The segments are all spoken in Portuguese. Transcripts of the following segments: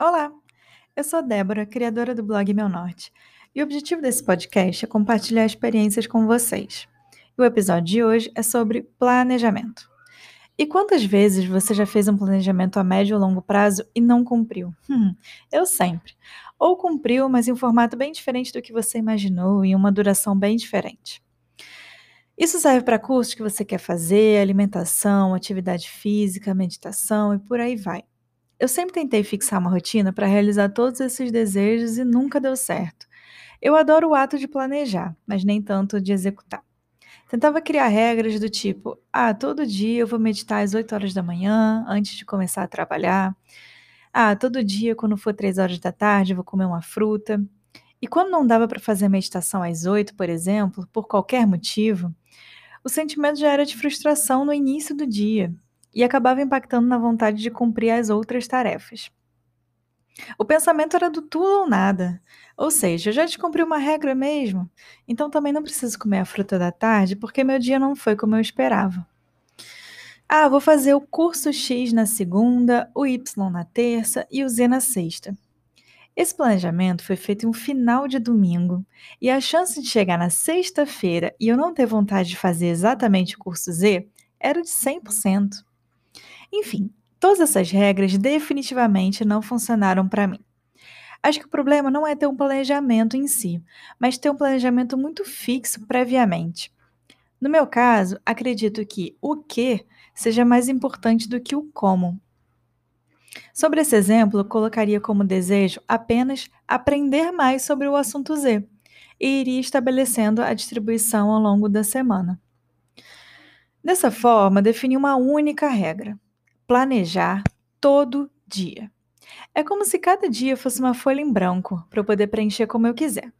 Olá, eu sou Débora, criadora do blog Meu Norte, e o objetivo desse podcast é compartilhar experiências com vocês. E o episódio de hoje é sobre planejamento. E quantas vezes você já fez um planejamento a médio ou longo prazo e não cumpriu? Hum, eu sempre. Ou cumpriu, mas em um formato bem diferente do que você imaginou e em uma duração bem diferente. Isso serve para cursos que você quer fazer, alimentação, atividade física, meditação e por aí vai. Eu sempre tentei fixar uma rotina para realizar todos esses desejos e nunca deu certo. Eu adoro o ato de planejar, mas nem tanto de executar. Tentava criar regras do tipo: ah, todo dia eu vou meditar às 8 horas da manhã, antes de começar a trabalhar. Ah, todo dia, quando for 3 horas da tarde, eu vou comer uma fruta. E quando não dava para fazer a meditação às 8, por exemplo, por qualquer motivo, o sentimento já era de frustração no início do dia e acabava impactando na vontade de cumprir as outras tarefas. O pensamento era do tudo ou nada. Ou seja, eu já descumpri uma regra mesmo, então também não preciso comer a fruta da tarde porque meu dia não foi como eu esperava. Ah, vou fazer o curso X na segunda, o Y na terça e o Z na sexta. Esse planejamento foi feito em um final de domingo, e a chance de chegar na sexta-feira e eu não ter vontade de fazer exatamente o curso Z era de 100%. Enfim, todas essas regras definitivamente não funcionaram para mim. Acho que o problema não é ter um planejamento em si, mas ter um planejamento muito fixo previamente. No meu caso, acredito que o que seja mais importante do que o como. Sobre esse exemplo, colocaria como desejo apenas aprender mais sobre o assunto Z e iria estabelecendo a distribuição ao longo da semana. Dessa forma, defini uma única regra planejar todo dia. É como se cada dia fosse uma folha em branco para eu poder preencher como eu quiser.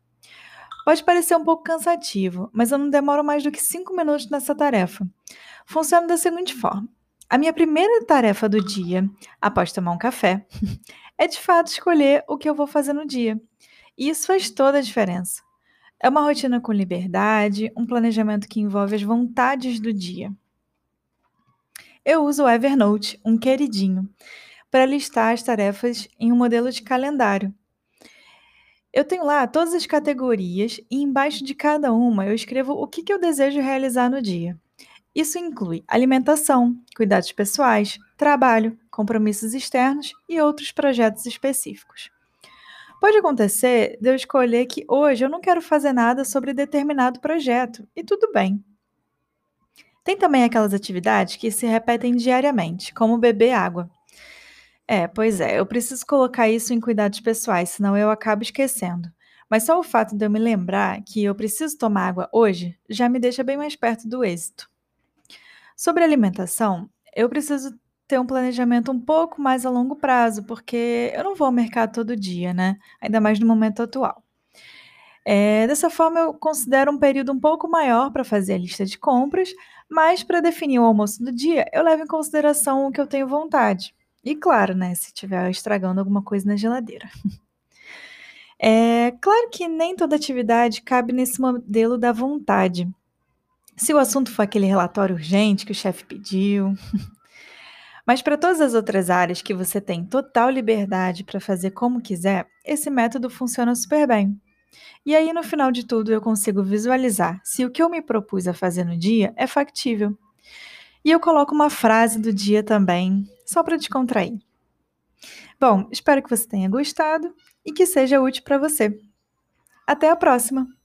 Pode parecer um pouco cansativo, mas eu não demoro mais do que cinco minutos nessa tarefa. Funciona da seguinte forma: a minha primeira tarefa do dia, após tomar um café, é de fato escolher o que eu vou fazer no dia. E isso faz toda a diferença. É uma rotina com liberdade, um planejamento que envolve as vontades do dia. Eu uso o Evernote, um queridinho, para listar as tarefas em um modelo de calendário. Eu tenho lá todas as categorias e embaixo de cada uma eu escrevo o que, que eu desejo realizar no dia. Isso inclui alimentação, cuidados pessoais, trabalho, compromissos externos e outros projetos específicos. Pode acontecer de eu escolher que hoje eu não quero fazer nada sobre determinado projeto, e tudo bem. Tem também aquelas atividades que se repetem diariamente, como beber água. É, pois é, eu preciso colocar isso em cuidados pessoais, senão eu acabo esquecendo. Mas só o fato de eu me lembrar que eu preciso tomar água hoje já me deixa bem mais perto do êxito. Sobre alimentação, eu preciso ter um planejamento um pouco mais a longo prazo, porque eu não vou ao mercado todo dia, né? Ainda mais no momento atual. É, dessa forma, eu considero um período um pouco maior para fazer a lista de compras, mas para definir o almoço do dia, eu levo em consideração o que eu tenho vontade. E claro, né, se estiver estragando alguma coisa na geladeira. É claro que nem toda atividade cabe nesse modelo da vontade. Se o assunto for aquele relatório urgente que o chefe pediu. Mas para todas as outras áreas que você tem total liberdade para fazer como quiser, esse método funciona super bem. E aí, no final de tudo, eu consigo visualizar se o que eu me propus a fazer no dia é factível. E eu coloco uma frase do dia também, só para descontrair. Bom, espero que você tenha gostado e que seja útil para você. Até a próxima!